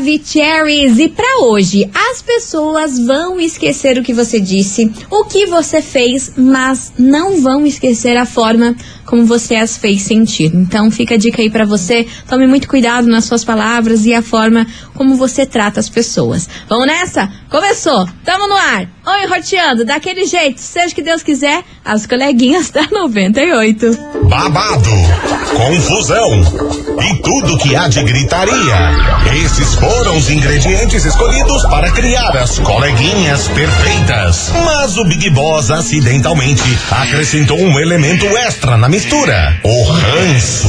Maravicheries. E para hoje, as pessoas vão esquecer o que você disse, o que você fez, mas não vão esquecer a forma como você as fez sentir. Então fica a dica aí para você, tome muito cuidado nas suas palavras e a forma como você trata as pessoas. Vamos nessa? Começou! Tamo no ar! Oi, roteando, daquele jeito, seja que Deus quiser, as coleguinhas da 98. Babado, confusão e tudo que há de gritaria. Esses foram os ingredientes escolhidos para criar as coleguinhas perfeitas. Mas o Big Boss acidentalmente acrescentou um elemento extra na mistura: o ranço.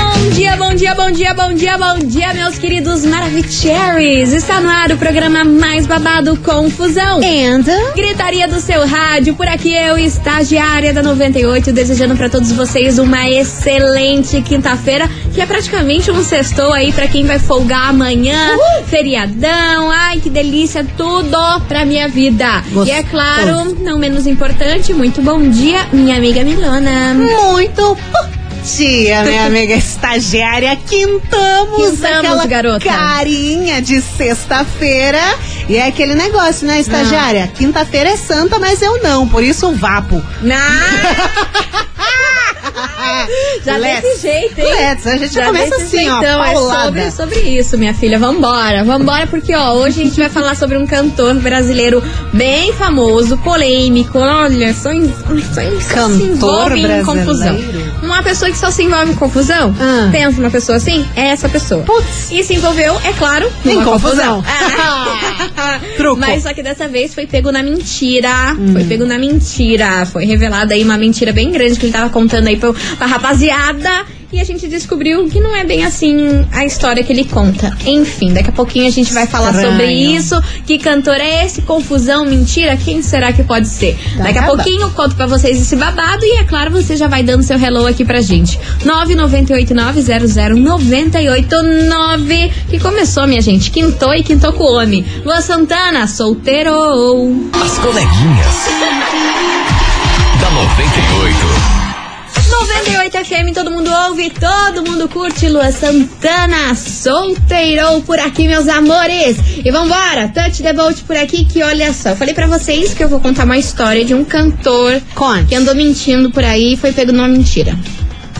dia, bom dia, bom dia, bom dia, bom dia, meus queridos Maravicheries. Está no ar o programa mais babado Confusão. And? Gritaria do seu rádio, por aqui eu, estagiária da 98, desejando para todos vocês uma excelente quinta-feira, que é praticamente um sextou aí para quem vai folgar amanhã, feriadão. Ai, que delícia, tudo pra minha vida. E é claro, não menos importante, muito bom dia, minha amiga Milona. Muito bom dia, minha amiga estagiária. Quintamos, Quintamos, aquela garota. carinha de sexta-feira. E é aquele negócio, né, estagiária? Quinta-feira é santa, mas eu não, por isso o vapo. Já Let's. desse jeito, hein? Let's, a gente Já começa assim, ó, jeitão, é paulada. sobre, sobre isso, minha filha. Vambora, vambora, porque ó, hoje a gente vai falar sobre um cantor brasileiro bem famoso, polêmico. Olha, só, em, só, em- só se envolve em confusão. Uma pessoa que só se envolve em confusão, Ah. pensa uma pessoa assim, é essa pessoa. Putz. E se envolveu, é claro, Em numa confusão. Ah. Truco. Mas só que dessa vez foi pego na mentira. Hum. Foi pego na mentira. Foi revelada aí uma mentira bem grande que ele tava contando aí pra, pra rapaziada. E a gente descobriu que não é bem assim a história que ele conta. Enfim, daqui a pouquinho a gente vai falar Estranho. sobre isso. Que cantor é esse? Confusão, mentira? Quem será que pode ser? Tá daqui a babado. pouquinho eu conto pra vocês esse babado. E é claro, você já vai dando seu hello aqui pra gente. 998900989. Que começou, minha gente. Quintou e quintou com o homem. Lua Santana, solteiro. As coleguinhas. da 98. 98 FM, todo mundo ouve, todo mundo curte. Lua Santana, solteirou por aqui, meus amores. E vambora, Touch the Boat por aqui, que olha só. Eu falei pra vocês que eu vou contar uma história de um cantor Conte. que andou mentindo por aí e foi pego numa mentira.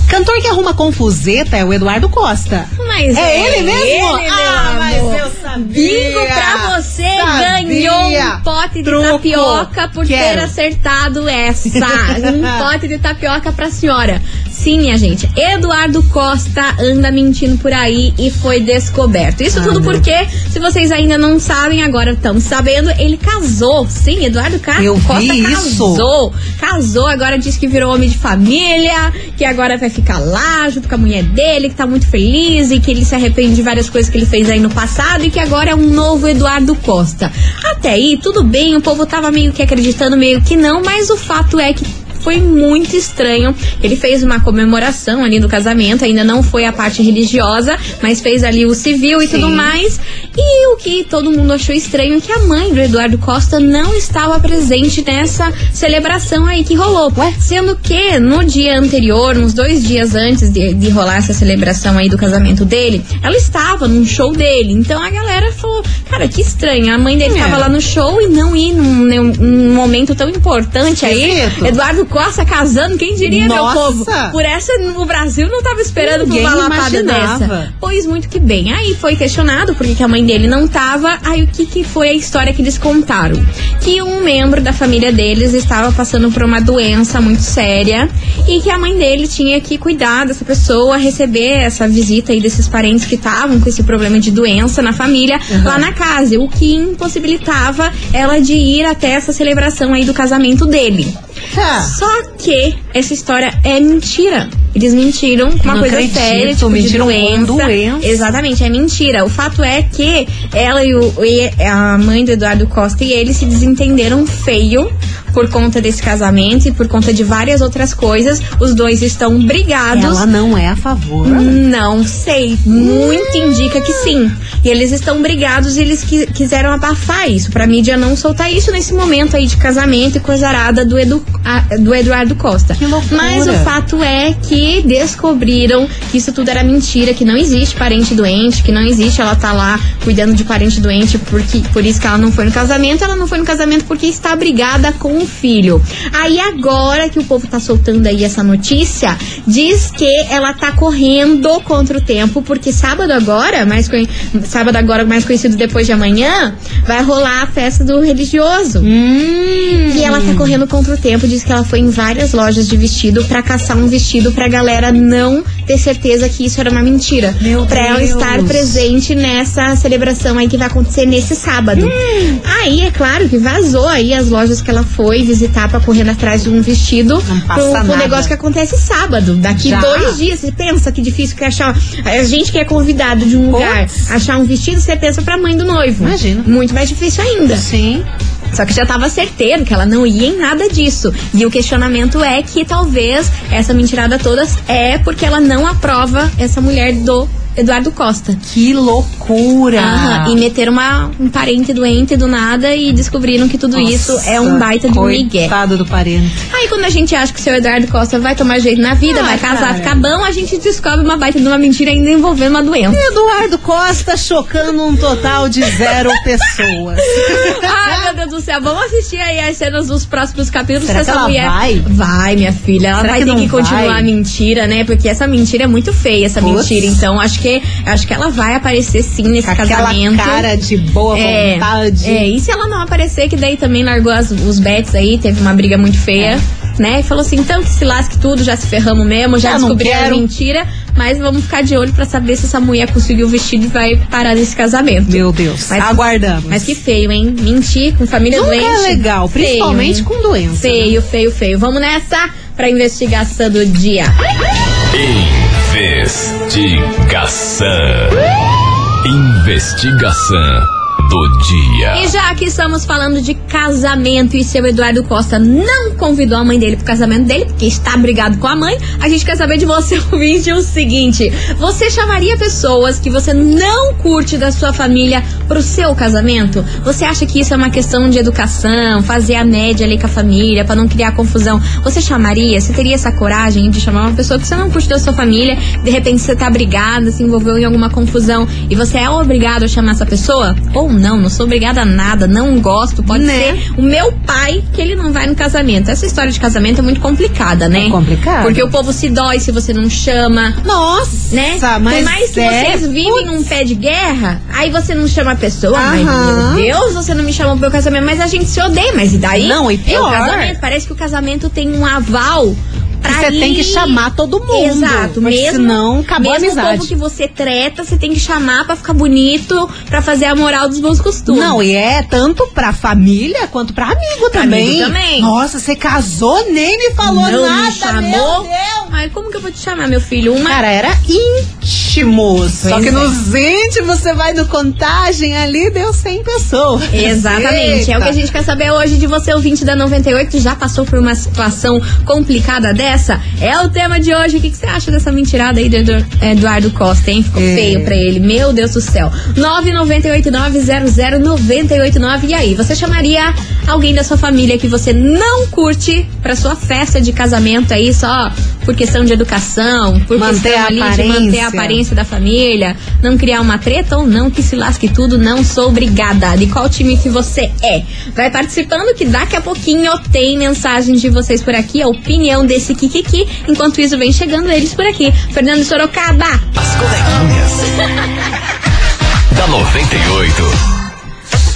Cantor que arruma confuseta é o Eduardo Costa. Mas É ele mesmo? Ele, Ah, mas sabia. Bingo pra você, Sabia. ganhou um pote de Truco. tapioca por ter Quero. acertado essa. um pote de tapioca pra senhora. Sim, minha gente, Eduardo Costa anda mentindo por aí e foi descoberto. Isso Ah, tudo meu. porque, se vocês ainda não sabem, agora estamos sabendo, ele casou. Sim, Eduardo Ca- Eu Costa isso. casou. Casou, agora diz que virou homem de família, que agora vai ficar lá junto com a mulher dele, que tá muito feliz e que ele se arrepende de várias coisas que ele fez aí no passado e que agora é um novo Eduardo Costa. Até aí, tudo bem, o povo tava meio que acreditando, meio que não, mas o fato é que foi muito estranho. Ele fez uma comemoração ali do casamento, ainda não foi a parte religiosa, mas fez ali o civil e Sim. tudo mais. E o que todo mundo achou estranho é que a mãe do Eduardo Costa não estava presente nessa celebração aí que rolou. Sendo que no dia anterior, uns dois dias antes de, de rolar essa celebração aí do casamento dele, ela estava num show dele. Então a galera falou, cara, que estranho. A mãe dele É. estava lá no show e não ir num, num- num momento tão importante aí. Esquisito. Eduardo Costa casando, quem diria, meu Nossa. povo? Por essa o Brasil não tava esperando por Ninguém uma lapada dessa. Pois muito que bem. Aí foi questionado por que a mãe dele não tava. Aí o que, que foi a história que eles contaram? Que um membro da família deles estava passando por uma doença muito séria e que a mãe dele tinha que cuidar dessa pessoa, receber essa visita aí desses parentes que estavam com esse problema de doença na família lá na casa, o que impossibilitava ela de ir até essa celebração aí do casamento dele. Tá. Só que essa história é mentira. Eles mentiram com uma Não coisa acredito, séria, tipo mentiram de com doença. doença. Exatamente, é mentira. O fato é que ela e, o, e a mãe do Eduardo Costa e ele se desentenderam feio por conta desse casamento e por conta de várias outras coisas. Os dois estão brigados. Ela não é a favor. Não sei, muito indica que sim. E eles estão brigados e eles qui- quiseram abafar isso, pra mídia não soltar isso nesse momento aí de casamento e coisa arada do, Edu, a- do Eduardo Costa. Que loucura. Mas o fato é que descobriram que isso tudo era mentira, que não existe parente doente, que não existe ela tá lá cuidando de parente doente porque por isso que ela não foi no casamento, ela não foi no casamento porque está brigada com o filho. Aí agora que o povo tá soltando aí essa notícia, diz que ela tá correndo contra o tempo, porque sábado agora, mais conhe- sábado agora mais conhecido depois de amanhã, vai rolar a festa do religioso. Hum. E ela tá correndo contra o tempo, diz que ela foi em várias lojas de vestido pra caçar um vestido pra galera não ter certeza que isso era uma mentira. Meu pra ela Deus. estar presente nessa celebração aí que vai acontecer nesse sábado. Hum. Aí, é claro que vazou aí as lojas que ela foi visitar pra correr atrás de um vestido Não passa pro, pro nada. negócio que acontece sábado. Daqui Já. dois dias. Você pensa que difícil que é achar. A gente que é convidado de um lugar achar um vestido, você pensa pra mãe do noivo. Imagina. Muito mais difícil ainda. Sim. Só que já tava certeiro que ela não ia em nada disso. E o questionamento é que talvez essa mentirada toda é porque ela não aprova essa mulher do Eduardo Costa. Que loucura. Aham, e meteram uma, um parente doente do nada e descobriram que tudo isso é um baita de um migué. Do parente. Aí quando a gente acha que o seu Eduardo Costa vai tomar jeito na vida, Ah, vai casar, cara. ficar bom, a gente descobre uma baita de uma mentira ainda envolvendo uma doença. Eduardo Costa chocando um total de zero pessoas. Ai, meu Deus do céu. Vamos assistir aí as cenas dos próximos capítulos. Será essa ela mulher... vai? Vai, minha filha. Ela Será vai que ter que continuar vai? a mentira, né? Porque essa mentira é muito feia, essa mentira. Então, acho que, acho que ela vai aparecer sim nesse Com aquela casamento. cara de boa É, vontade. é, e se ela não aparecer, que daí também largou as- os bets aí, teve uma briga muito feia, né? E falou assim, então que se lasque tudo, já se ferramos mesmo, já descobriram a quero. mentira, mas vamos ficar de olho pra saber se essa mulher conseguiu o vestido e vai parar nesse casamento. Meu Deus. Mas- Aguardamos. Mas que feio, hein? Mentir com família Nunca doente. é legal, Feio, principalmente hein? com doença. né? Feio, feio, feio. Vamos nessa pra investigação do dia. Investigação. Investigação do dia. E já que estamos falando de casamento e seu Eduardo Costa não convidou a mãe dele pro casamento dele, porque está brigado com a mãe, a gente quer saber de você o vídeo o seguinte: você chamaria pessoas que você não curte da sua família pro seu casamento? Você acha que isso é uma questão de educação, fazer a média ali com a família, pra não criar confusão? Você chamaria? Você teria essa coragem de chamar uma pessoa que você não curte da sua família, de repente você tá brigada, se envolveu em alguma confusão e você é obrigado a chamar essa pessoa? Ou não, não sou obrigada a nada, não gosto, pode Né? ser o meu pai que ele não vai no casamento. Essa história de casamento é muito complicada, né? É complicado. Porque o povo se dói se você não chama. Nossa, Né? mas Por mais que é, vocês vivem num pé de guerra, aí você não chama a pessoa, mas Aham. meu Deus, você não me chamou pro meu casamento, mas a gente se odeia, mas e daí? Não, e É o pior. casamento, parece que o casamento tem um aval pra Você tem que chamar todo mundo. Exato, mesmo. senão acabou a mesmo o amizade. povo que você treta, você tem que chamar pra ficar bonito, pra fazer a moral dos bons costumes. Não, e é tanto pra família quanto pra amigo também. amigo também. Nossa, você casou, nem me falou não nada, me chamou. meu Deus. Ai, como que eu vou te chamar, meu filho? Uma Cara, era íntimos. Só Pois que é. nos íntimos você vai no contagem ali, deu 100 pessoas. Exatamente. É o que a Eita. gente quer saber hoje de você, ouvinte da 98, que já passou por uma situação complicada dessa. É o tema de hoje. O que, que você acha dessa mentirada aí do Edu- Eduardo Costa, hein? Ficou É. feio pra ele. Meu Deus do céu. 998900989. E aí, você chamaria alguém da sua família que você não curte pra sua festa de casamento aí só por questão de educação, por Manter questão a ali de manter a aparência da família, não criar uma treta ou não, que se lasque tudo, não sou obrigada. De qual time que você é? Vai participando que daqui a pouquinho tem mensagens de vocês por aqui, a opinião desse Kikiki. Enquanto isso, vem chegando eles por aqui. Fernando Sorocaba. As coleguinhas. da 98.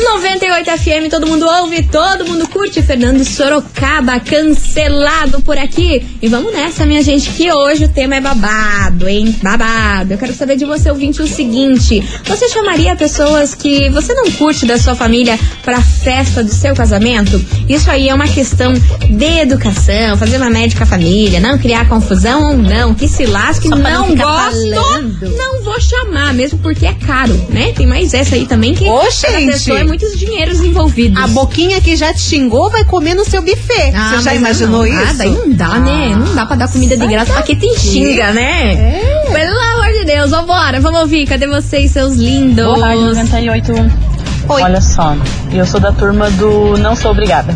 98 FM, todo mundo ouve, todo mundo curte. Fernando Sorocaba, cancelado por aqui. E vamos nessa, minha gente, que hoje o tema é babado, hein? Babado. Eu quero saber de você, ouvinte, o seguinte: você chamaria pessoas que você não curte da sua família pra festa do seu casamento? Isso aí é uma questão de educação, fazer uma médica família, não criar confusão ou não, que se lasque, Só não gosto, falando. não vou chamar, mesmo porque é caro, né? Tem mais essa aí também que Ô, cada gente. pessoa é muitos dinheiros envolvidos. A boquinha que já te xingou vai comer no seu buffet. Ah, Você já imaginou não. isso? Ah, daí não dá, né? Não dá pra dar comida de graça pra quem tem xinga, né? É. Pelo amor de Deus, vambora, vamos ouvir. Cadê vocês, seus lindos? Boa tarde, 98. Oi. Olha só, eu sou da turma do não sou obrigada.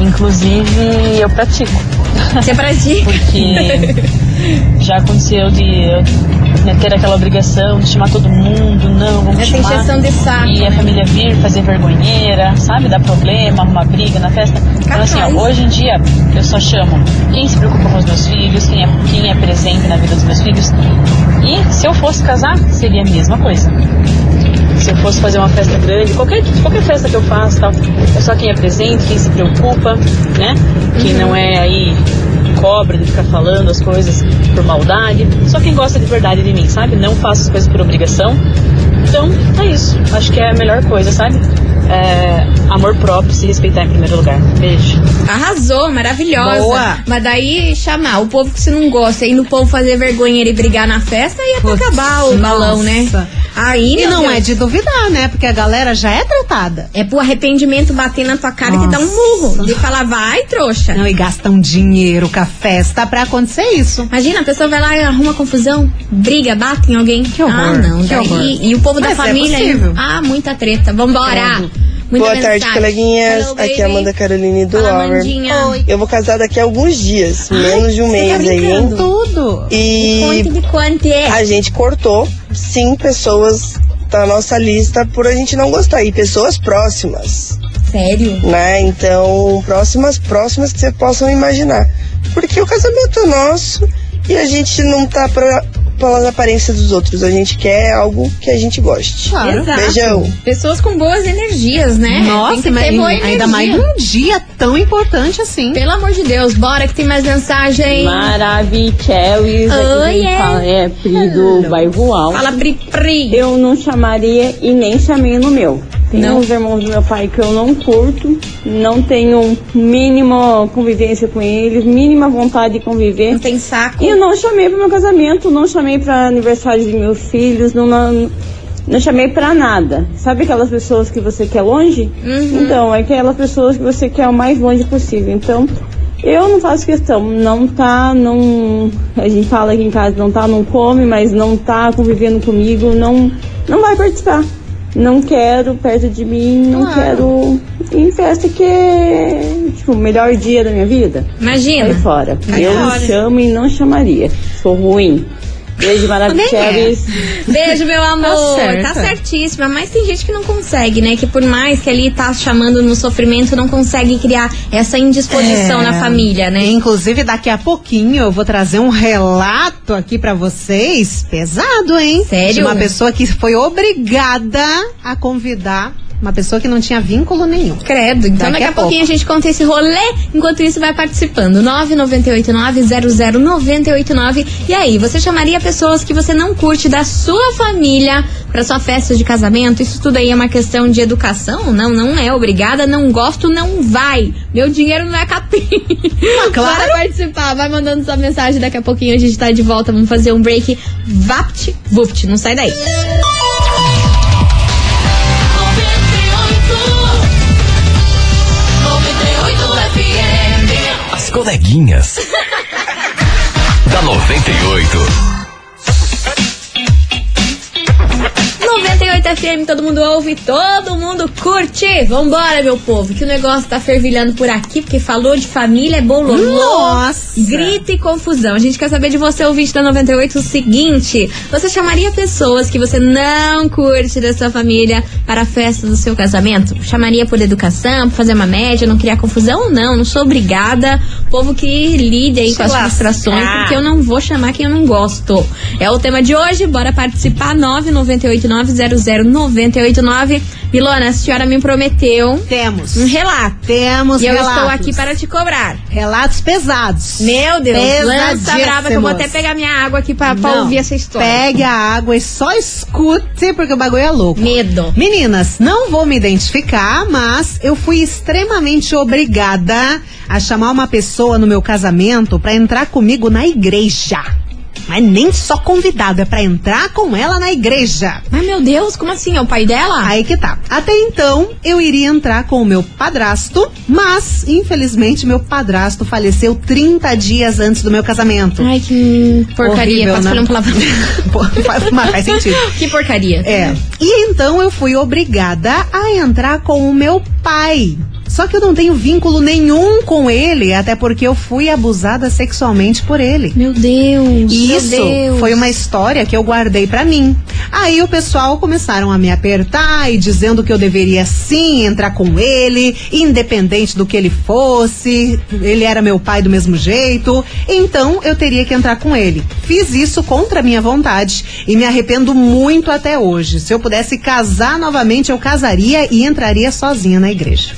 Inclusive, eu pratico. Você pra ti? Porque já aconteceu de eu né, ter aquela obrigação de chamar todo mundo, não, vamos Essa chamar. encheção de saco. E a família vir fazer vergonheira, sabe? Dar problema, arrumar briga na festa. Então, assim, ó, hoje em dia eu só chamo quem se preocupa com os meus filhos, quem é, quem é presente na vida dos meus filhos. E se eu fosse casar, seria a mesma coisa. Se eu fosse fazer uma festa grande, qualquer, qualquer festa que eu faço, tal, é só quem é presente, quem se preocupa, né? Quem não é aí cobra de ficar falando as coisas por maldade. Só quem gosta de verdade de mim, sabe? Não faço as coisas por obrigação. Então, é isso. Acho que é a melhor coisa, sabe? É, amor próprio, se respeitar em primeiro lugar. Beijo. Arrasou, maravilhosa. Boa. Mas daí chamar o povo que você não gosta, e no povo fazer vergonha e brigar na festa, ia Putz, acabar o balão, né? nossa. Aí, E não Deus, é de duvidar, né? Porque a galera já é tratada. É pro arrependimento bater na tua cara e te dar um Nossa. murro. De falar, vai, trouxa. Não, e gastam dinheiro com a festa pra acontecer isso. Imagina, a pessoa vai lá e arruma confusão, briga, bate em alguém. Que horror, Ah, não. que daí, horror. e o povo da Mas é família. possível. ah, muita treta. Vambora. Muita Boa tarde, mensagem. coleguinhas. Hello, Aqui é Amanda Caroline do Fala, Hour. Eu vou casar daqui a alguns dias, menos de um você tá mês aí, hein? Tudo. E de quanto é. a gente cortou, sim, pessoas da nossa lista por a gente não gostar. E pessoas próximas, Sério? né? Então, próximas, próximas que você possam imaginar. Porque o casamento é nosso e a gente não tá pra, pelas aparências dos outros. A gente quer algo que a gente goste. Claro. Exato. Beijão. Pessoas com boas energias, né? Tem Nossa, que mas ter boa ainda energia. mais num dia tão importante assim. Pelo amor de Deus, bora que tem mais mensagem. Maravilhosos, Oi, é. fala é Pri do bairro Alto. Fala, Pri Pri. Eu não chamaria e nem chamei no meu. Tem Não. uns irmãos do meu pai que eu não curto, não tenho mínima convivência com eles, mínima vontade de conviver. Não tem saco. E eu não chamei pro meu casamento, não chamei para aniversário de meus filhos, não, não, não chamei pra nada. Sabe aquelas pessoas que você quer longe? Uhum. Então, é aquelas pessoas que você quer o mais longe possível. Então, eu não faço questão, não tá, não. A gente fala aqui em casa, não tá, não come, mas não tá convivendo comigo, não, não vai participar. Não quero perto de mim, não Claro. quero em festa que é tipo, o melhor dia da minha vida. Imagina. Sai fora. Sai eu fora. chamo e não chamaria. Sou ruim. Beijo Nem é. maravilhoso. Beijo, meu amor. Tá. Tá certíssima. Mas tem gente que não consegue, né? Que por mais que ali tá chamando no sofrimento, não consegue criar essa indisposição É. na família, né? Inclusive, daqui a pouquinho eu vou trazer um relato aqui pra vocês, pesado, hein? Sério? De uma pessoa que foi obrigada a convidar uma pessoa que não tinha vínculo nenhum. Credo. Então Daqui daqui, a a, pouquinho a gente conta esse rolê. Enquanto isso, vai participando. 998900989. E aí, você chamaria pessoas que você não curte da sua família pra sua festa de casamento? Isso tudo aí é uma questão de educação? Não, não é obrigada. Não gosto, não vai. Meu dinheiro não é capim. claro. Bora participar. Vai mandando sua mensagem. Daqui a pouquinho a gente tá de volta. Vamos fazer um break. Vapt, vupt. Não sai daí. As coleguinhas. da 98. 98 FM, todo mundo ouve, todo mundo curte. Vambora, meu povo, que o negócio tá fervilhando por aqui, porque falou de família, é bololô, Nossa. grita e confusão. A gente quer saber de você, ouvinte da 98, o seguinte: você chamaria pessoas que você não curte da sua família para a festa do seu casamento? Chamaria por educação, por fazer uma média, não criar confusão? Não, não sou obrigada. Povo que lide aí com as frustrações, porque eu não vou chamar quem eu não gosto. É o tema de hoje, bora participar, 998900989. Milona, a senhora me prometeu Temos. um relato. Temos E eu relatos. estou aqui para te cobrar. Relatos pesados. Meu Deus, lança brava que eu vou até pegar minha água aqui pra, pra Não, ouvir essa história. Pegue a água e só escute, porque o bagulho é louco. Medo. Meninas, não vou me identificar, mas eu fui extremamente obrigada a chamar uma pessoa no meu casamento pra entrar comigo na igreja. Mas nem só convidado, é pra entrar com ela na igreja. Ai, meu Deus, como assim? É o pai dela? Aí que tá. Até então, eu iria entrar com o meu padrasto, mas, infelizmente, meu padrasto faleceu 30 dias antes do meu casamento. Ai, que porcaria. Horrível, né? Pô, faz, mas faz sentido. que porcaria. É. E então eu fui obrigada a entrar com o meu pai. Só que eu não tenho vínculo nenhum com ele, até porque eu fui abusada sexualmente por ele. Meu Deus. E meu isso Deus. foi uma história que eu guardei pra mim. Aí o pessoal começaram a me apertar e dizendo que eu deveria sim entrar com ele, independente do que ele fosse. Ele era meu pai do mesmo jeito. Então eu teria que entrar com ele. Fiz isso contra minha vontade e me arrependo muito até hoje. Se eu pudesse casar novamente, eu casaria e entraria sozinha na igreja.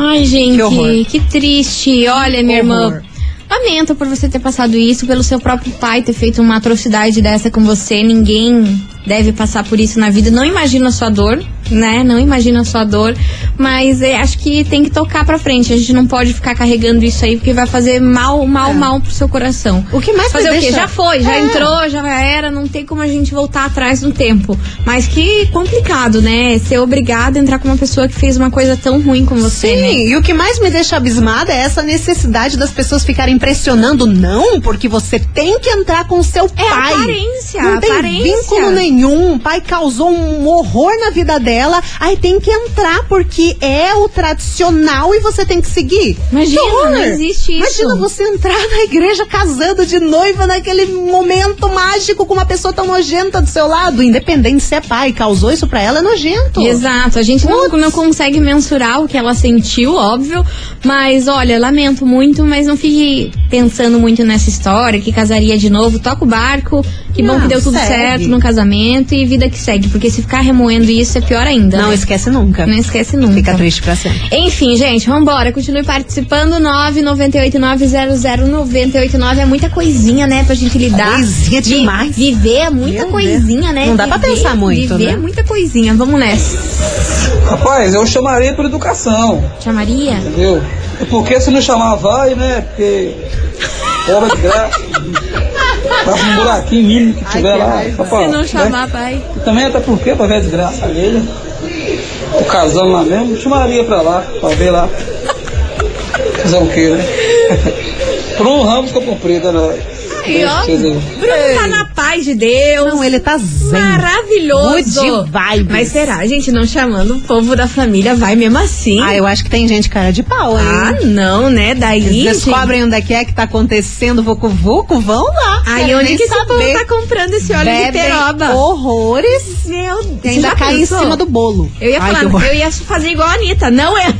Ai, gente, Que que triste. Olha, minha Horror. irmã. Lamento por você ter passado isso, pelo seu próprio pai ter feito uma atrocidade dessa com você. Ninguém deve passar por isso na vida. Não imagina a sua dor, né? Não imagina a sua dor. Mas é, acho que tem que tocar pra frente. A gente não pode ficar carregando isso aí, porque vai fazer mal, mal, É. mal pro seu coração. O que mais Fazer o quê? Já foi, já É. entrou, já era, não tem como a gente voltar atrás no tempo. Mas que complicado, né? Ser obrigado a entrar com uma pessoa que fez uma coisa tão ruim com você, Sim, né? e o que mais me deixa abismada é essa necessidade das pessoas ficarem pressionando. Não, porque você tem que entrar com seu É pai. aparência, Não tem aparência. vínculo nenhum. O pai causou um horror na vida dela. Aí tem que entrar, porque é o tradicional e você tem que seguir. Imagina, horror. não existe isso. Imagina você entrar na igreja casando de noiva naquele momento mágico com uma pessoa tão nojenta do seu lado. Independente se é pai, causou isso pra ela, é nojento. Exato, a gente não, não consegue mensurar o que ela sentiu, óbvio. Mas olha, lamento muito, mas não fique pensando muito nessa história, que casaria de novo, toca o barco, que bom Não, que deu tudo segue. certo no casamento e vida que segue. Porque se ficar remoendo isso é pior ainda. Não né? esquece nunca. Não esquece nunca. Fica triste pra sempre. Enfim, gente, vambora. Continue participando. 998900989. É muita coisinha, né, pra gente lidar. Coisinha Vi- demais. Viver é muita Meu coisinha, né? Não dá pra Viver- pensar muito, Viver né? é muita coisinha. Vamos nessa. Rapaz, eu chamaria por educação, Chamaria? entendeu? E por que se não chamar vai, né? Porque obra de graça. Passa um buraquinho mínimo que tiver lá. só pra- Se não né? chamar, pai. E também até porque, pra ver a desgraça alheia. O casando lá mesmo, chamaria pra lá, pra ver lá. Fazer o quê, né? Bruno Ramos ficou comprido, né? Aí, ó. Bruno tá na paz de Deus. Não, ele tá zen. Maravilhoso. Good vibes. Mas será, gente, não chamando o povo da família, vai mesmo assim? Ah, eu acho que tem gente cara de pau, hein? Ah, não, né? Daí. Eles descobrem onde é que é que tá acontecendo Vucu Vucu, vão lá. Aí onde que esse povo tá comprando esse óleo de Bebem peroba? horrores Meu e Deus. ainda já cai em cima do bolo. Eu ia Ai, falar, eu ia fazer igual a Anitta. Não é.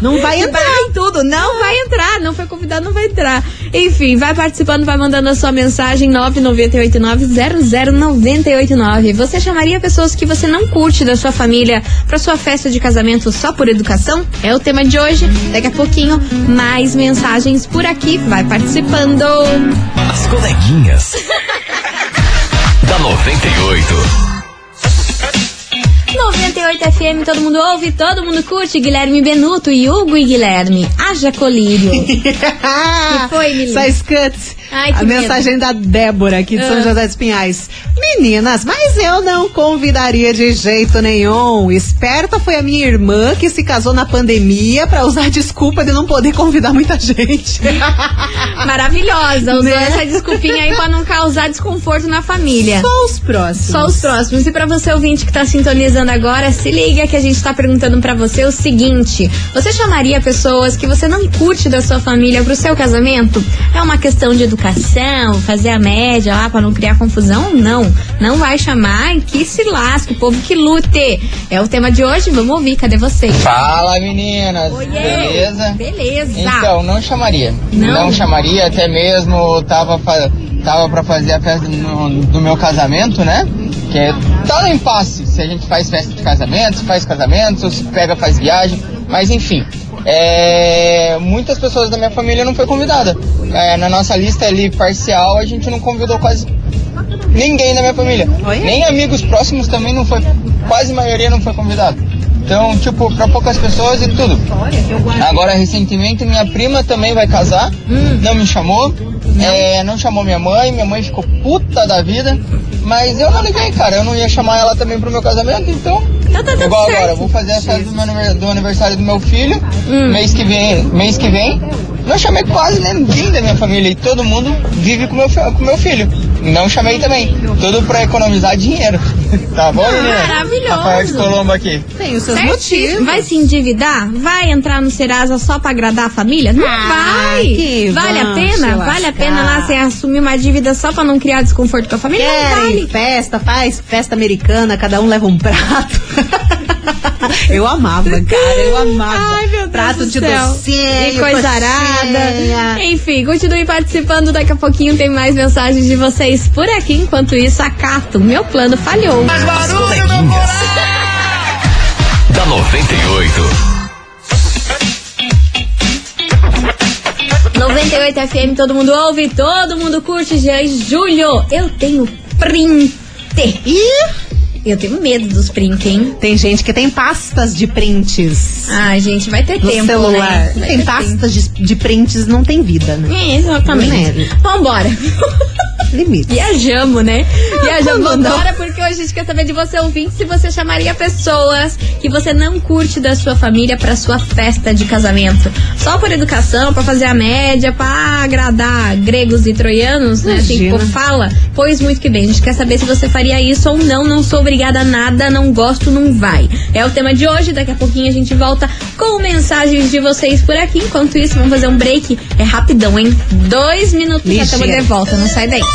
Não vai entrar. Em tudo. Não vai entrar. Não foi convidado, não vai entrar. Enfim, vai participando, vai mandando a sua mensagem 998900989. Você chamaria pessoas que você não curte da sua família pra sua festa de casamento só por educação? É o tema de hoje. Daqui a pouquinho, mais mensagens por aqui. Vai participando. As coleguinhas. da 98. 98 FM, todo mundo ouve, todo mundo curte. Guilherme Benuto e Hugo e Guilherme. Haja colírio. que foi, Mili? Só. Ai, que a medo. mensagem da Débora aqui de São Ah. José dos Pinhais. Meninas, mas eu não convidaria de jeito nenhum. Esperta foi a minha irmã que se casou na pandemia pra usar desculpa de não poder convidar muita gente. Maravilhosa. Usou Né? essa desculpinha aí pra não causar desconforto na família. Só os próximos. Só os próximos. E pra você ouvinte que tá sintonizando agora, se liga que a gente tá perguntando pra você o seguinte: você chamaria pessoas que você não curte da sua família pro seu casamento? É uma questão de educação, fazer a média lá pra não criar confusão? Não. Não vai chamar que se lasque, o povo que lute. É o tema de hoje, vamos ouvir, cadê vocês? Fala meninas, Oiê. beleza? Beleza. Então, não chamaria. Não? chamaria, até mesmo tava, tava pra fazer a festa no- do meu casamento, né? Que é, tá no impasse. Se a gente faz festa de casamento, se faz casamento, se pega, faz viagem, mas enfim. É, muitas pessoas da minha família não foi convidada. É, na nossa lista ali parcial, a gente não convidou quase ninguém da minha família. Oi? Nem amigos próximos também não foi, quase a maioria não foi convidado. Então, tipo, pra poucas pessoas e tudo. Agora, recentemente, minha prima também vai casar, não me chamou, é, não chamou minha mãe, minha mãe ficou puta da vida, mas eu não liguei, cara, eu não ia chamar ela também pro meu casamento, então. Então tá Igual certo. agora, vou fazer a festa do, do aniversário do meu filho, mês que vem, mês que vem. Não chamei quase ninguém da minha família e todo mundo vive com meu, com meu filho. Não chamei também. Tudo pra economizar dinheiro. tá bom, menina? maravilhoso. Rafael de Colombo aqui. Tem os seus Certíssimo. motivos. Vai se endividar? Vai entrar no Serasa só pra agradar a família? Não Ah, vai. que Vale a pena? Vale a pena lá você assumir uma dívida só pra não criar desconforto com a família? Não Querem vale. festa, faz festa americana, cada um leva um prato. eu amava, cara, eu amava. Ai, meu Deus prato do de céu. docinho, E coisa arada. Enfim, continue participando. Daqui a pouquinho tem mais mensagens de vocês por aqui. Enquanto isso, acato. Meu plano falhou. As coleguinhas. Da 98. 98 FM, todo mundo ouve, todo mundo curte. Jean e Júlio, eu tenho print. Ih, Eu tenho medo dos print, hein? tem gente que tem pastas de prints Ai, gente, vai ter no tempo, celular. né? Tem pastas de, de prints, não tem vida, né? tempo. É, exatamente. Né? Vambora. Limite. Viajamos, né? Viajamos. quando não? Vambora, porque hoje a gente quer saber de você, ouvinte, se você chamaria pessoas que você não curte da sua família pra sua festa de casamento. Só por educação, pra fazer a média, pra agradar gregos e troianos, né? Assim povo fala. Pois muito que bem. A gente quer saber se você faria isso ou não. Não sou obrigada a nada, não gosto, não vai. É o tema de hoje. Daqui a pouquinho a gente volta com mensagens de vocês por aqui. Enquanto isso, vamos fazer um break. É rapidão, hein? Dois minutos já estamos de volta. Não sai daí.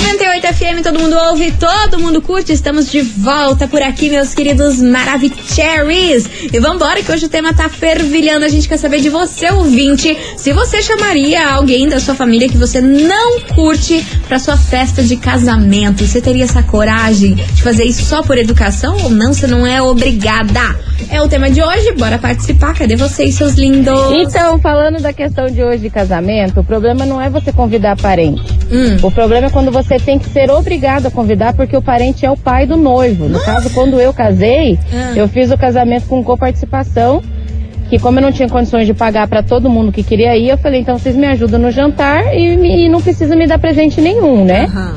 98 FM, todo mundo ouve, todo mundo curte. Estamos de volta por aqui, meus queridos Maravicheries. E vambora, que hoje o tema tá fervilhando. A gente quer saber de você, ouvinte, se você chamaria alguém da sua família que você não curte pra sua festa de casamento. Você teria essa coragem de fazer isso só por educação ou não? Você não é obrigada. É o tema de hoje, bora participar. Cadê vocês, seus lindos? Então, falando da questão de hoje de casamento, o problema não é você convidar parente. Hum. O problema é quando você tem que ser obrigado a convidar porque o parente é o pai do noivo. No caso, quando eu casei, Ah. eu fiz o casamento com coparticipação, que como eu não tinha condições de pagar para todo mundo que queria ir, eu falei, então vocês me ajudam no jantar e, e não precisa me dar presente nenhum, né? Aham.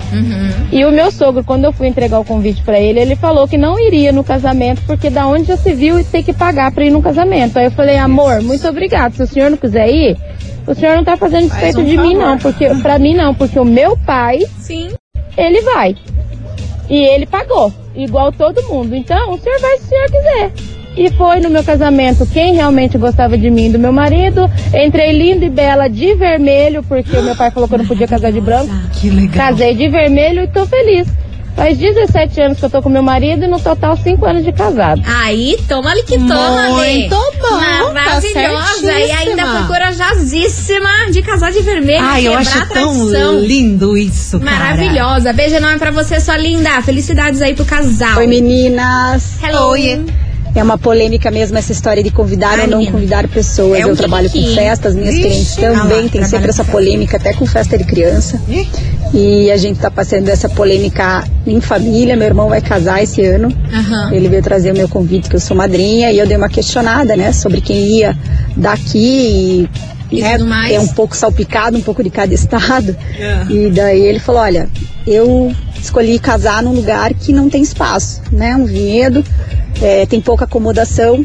E o meu sogro, quando eu fui entregar o convite pra ele, ele falou que não iria no casamento, porque da onde já se viu ter que pagar pra ir no casamento. Aí eu falei, amor, muito obrigado. Se o senhor não quiser ir, o senhor não tá fazendo despeito um de mim, favor. não. Porque, pra mim, não, porque o meu pai, Sim. ele vai. E ele pagou, igual todo mundo. Então, o senhor vai se o senhor quiser. E foi no meu casamento quem realmente gostava de mim e do meu marido. Entrei linda e bela de vermelho, porque o meu pai falou que eu não podia casar de branco. Que legal. Casei de vermelho e tô feliz. Faz 17 anos que eu tô com meu marido e no total 5 anos de casado. Aí, toma ali que toma. Muito bom, tá Maravilhosa. e ainda foi corajosíssima de casar de vermelho. Ai, eu quebrar acho a tão lindo isso, cara. Maravilhosa. Beijo enorme pra você, sua linda. Felicidades aí pro casal. Oi meninas, Hello. Oi. É uma polêmica mesmo essa história de convidar Ai, ou não convidar pessoas. É um Eu trabalho com kiki. festas, minhas Ixi, clientes ah lá, também tem sempre com essa polêmica, até com festa de criança. Ih. E a gente tá passando essa polêmica em família. Meu irmão vai casar esse ano. Aham. Ele veio trazer o meu convite, que eu sou madrinha, e eu dei uma questionada, né, sobre quem ia daqui e, né, tudo mais. é um pouco salpicado, um pouco de cada estado. É. E daí ele falou, olha, eu escolhi casar num lugar que não tem espaço, né, um vinhedo, é, tem pouca acomodação.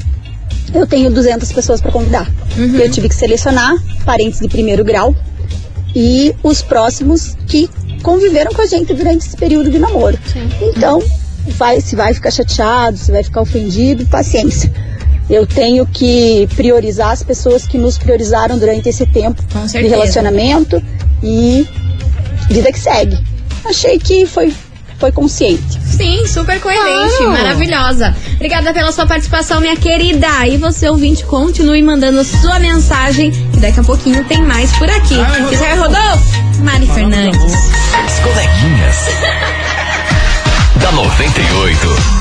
Eu tenho 200 pessoas para convidar. Uhum. Eu tive que selecionar parentes de primeiro grau e os próximos que conviveram com a gente durante esse período de namoro. Então, vai, se vai ficar chateado, se vai ficar ofendido, paciência. Eu tenho que priorizar as pessoas que nos priorizaram durante esse tempo de relacionamento e vida que segue. Achei que foi, foi consciente. Sim, super coerente, Claro. maravilhosa. Obrigada pela sua participação, minha querida. E você, ouvinte, continue mandando sua mensagem, que daqui a pouquinho tem mais por aqui. Israel Rodolfo, Mari Fernandes. As coleguinhas. da 98.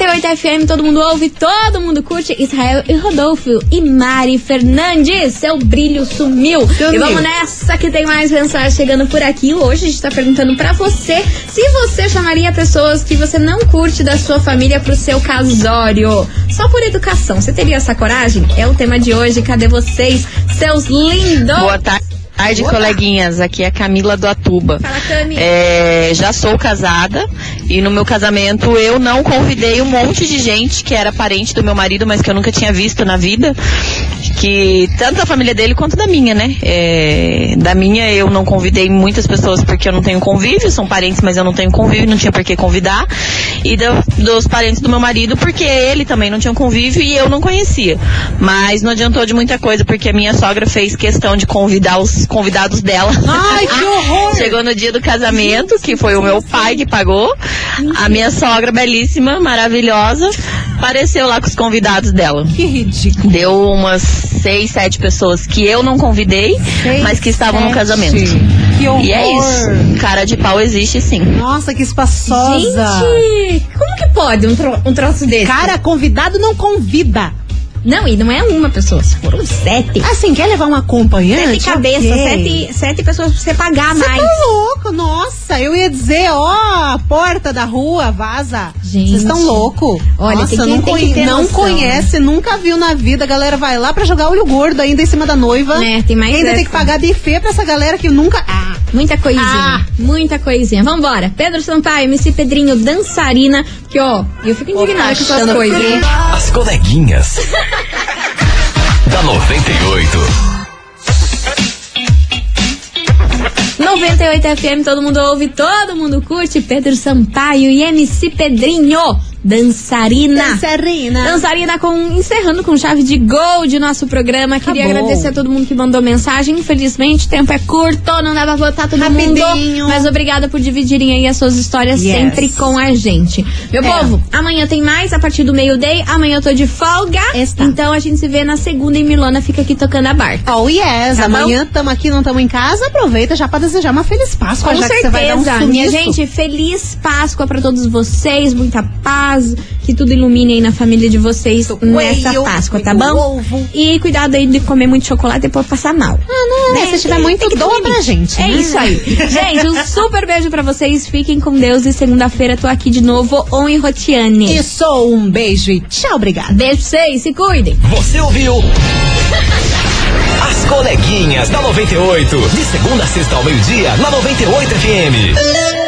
98 FM, todo mundo ouve, todo mundo curte. Israel e Rodolfo e Mari Fernandes, seu brilho sumiu. Sumiu. E vamos nessa que tem mais mensagens chegando por aqui. Hoje a gente tá perguntando pra você se você chamaria pessoas que você não curte da sua família pro seu casório. Só por educação. Você teria essa coragem? É o tema de hoje. Cadê vocês, seus lindos? Boa tarde. Tarde, coleguinhas. Aqui é a Camila do Atuba. Fala, Cami. É, já sou casada e no meu casamento eu não convidei um monte de gente que era parente do meu marido, mas que eu nunca tinha visto na vida. Que tanto da família dele quanto da minha, né? É, da minha eu não convidei muitas pessoas porque eu não tenho convívio, são parentes, mas eu não tenho convívio, não tinha por que convidar. E do- dos parentes do meu marido porque ele também não tinha convívio e eu não conhecia. Mas não adiantou de muita coisa porque a minha sogra fez questão de convidar os convidados dela. Ai, que horror! Chegou no dia do casamento, que foi o meu pai que pagou. A minha sogra, belíssima, maravilhosa, apareceu lá com os convidados dela. Que ridículo. Deu umas seis, sete pessoas que eu não convidei, Seis, mas que estavam no sete. casamento. Que horror. E é isso. Cara de pau existe sim. Nossa, que espaçosa. Gente, como que pode um, tro um troço desse? Cara, convidado não convida. Não, e não é uma pessoa, foram sete. Assim, quer levar um acompanhante? Sete cabeças, Ok. sete, sete pessoas pra você pagar Você mais. tá louco? Nossa, eu ia dizer, ó, porta da rua, vaza. Gente. Vocês estão louco. Olha, Nossa, que- não, ter não noção, conhece, nunca viu na vida. A galera vai lá pra jogar olho gordo ainda em cima da noiva. Né, tem mais E ainda essa. tem que pagar buffet pra essa galera que nunca. Ah, Muita coisinha, Ah. muita coisinha. Vambora. Pedro Sampaio, MC Pedrinho, dançarina. Que ó, eu fico indignada com essas coisas. As coleguinhas. da 98. 98 FM, todo mundo ouve, todo mundo curte. Pedro Sampaio e MC Pedrinho, dançarina. Dançarina. Dançarina com, encerrando com chave de gol de nosso programa. Queria Acabou. agradecer a todo mundo que mandou mensagem. Infelizmente, o tempo é curto, não dá pra botar todo Rapidinho. mundo. Mas obrigada por dividirem aí as suas histórias Yes. sempre com a gente. Meu É. povo, amanhã tem mais a partir do meio-day. Amanhã eu tô de folga. Está. Então a gente se vê na segunda e Milona fica aqui tocando a barca. Oh yes, Tá amanhã estamos aqui, não estamos em casa. Aproveita já pra desejar uma feliz Páscoa, Com já que você vai dar um certeza, minha gente, feliz Páscoa pra todos vocês, muita paz, que tudo ilumine aí na família de vocês nessa coelho, Páscoa, tá bom? ovo. E cuidado aí de comer muito chocolate e depois passar mal. Ah, não, Né? se tiver Tem- muito, tem que ter doa pra gente. É né? isso aí. gente, um super beijo pra vocês, fiquem com Deus e segunda-feira tô aqui de novo, On e Rotiane. Isso, um beijo e tchau, obrigada. Beijo pra vocês, se cuidem. Você ouviu? As coleguinhas da 98. De segunda a sexta ao meio-dia, na 98 FM.